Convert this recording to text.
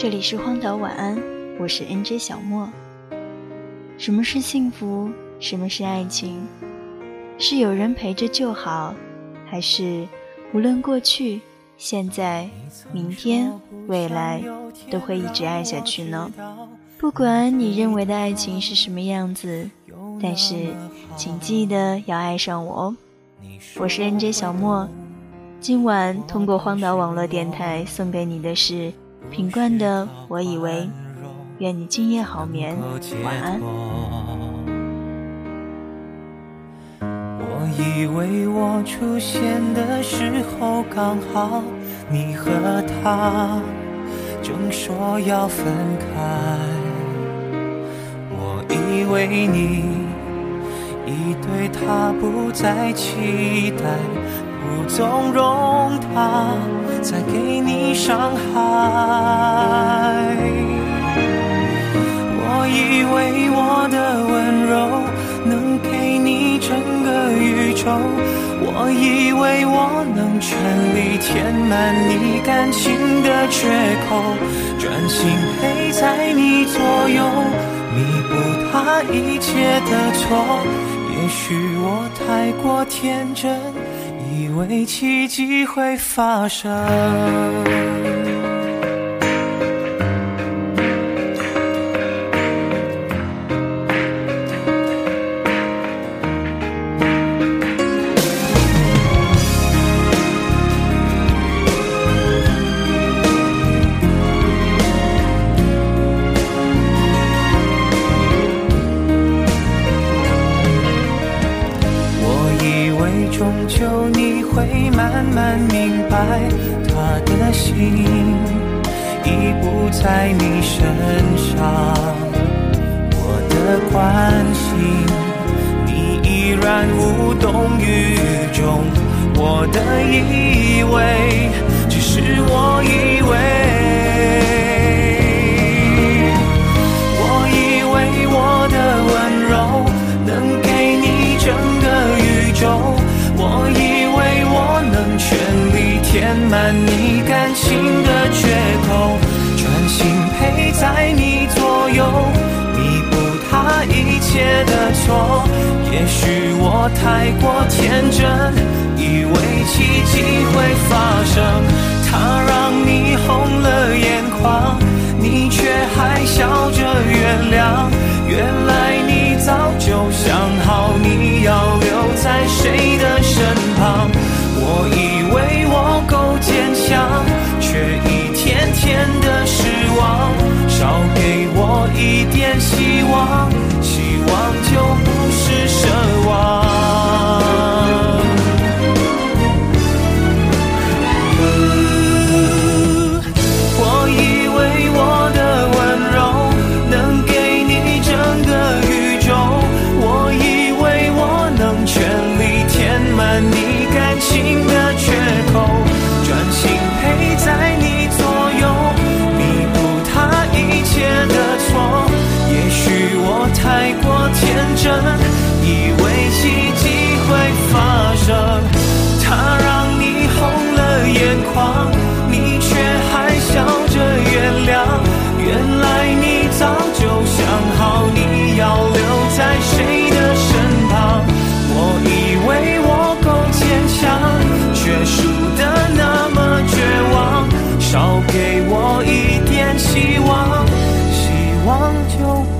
这里是荒岛晚安，我是 NJ 小莫。什么是幸福？什么是爱情？是有人陪着就好，还是无论过去、现在、明天、未来，都会一直爱下去呢？不管你认为的爱情是什么样子，但是请记得要爱上我哦。我是 NJ 小莫，今晚通过荒岛网络电台送给你的是品冠的《我以为》，愿你今夜好眠，晚安。我以为我出现的时候刚好你和他正说要分开，我以为你。已对他不再期待，不纵容他再给你伤害。我以为我的温柔能给你整个宇宙，我以为我能全力填满你感情的缺口，专心陪在你左右，弥补他一切的错。也许我太过天真，以为奇迹会发生。慢慢明白，他的心已不在你身上，我的关心你依然无动于衷，我的以为只是我以为，切的错。也许我太过天真，以为奇迹会发生。他让你红了眼眶，你却还笑着原谅。原来你早就想好，你要留在谁的身旁。我以为我够坚强，却一天天的失望。少给我一点希望，忘就少给我一点希望希望就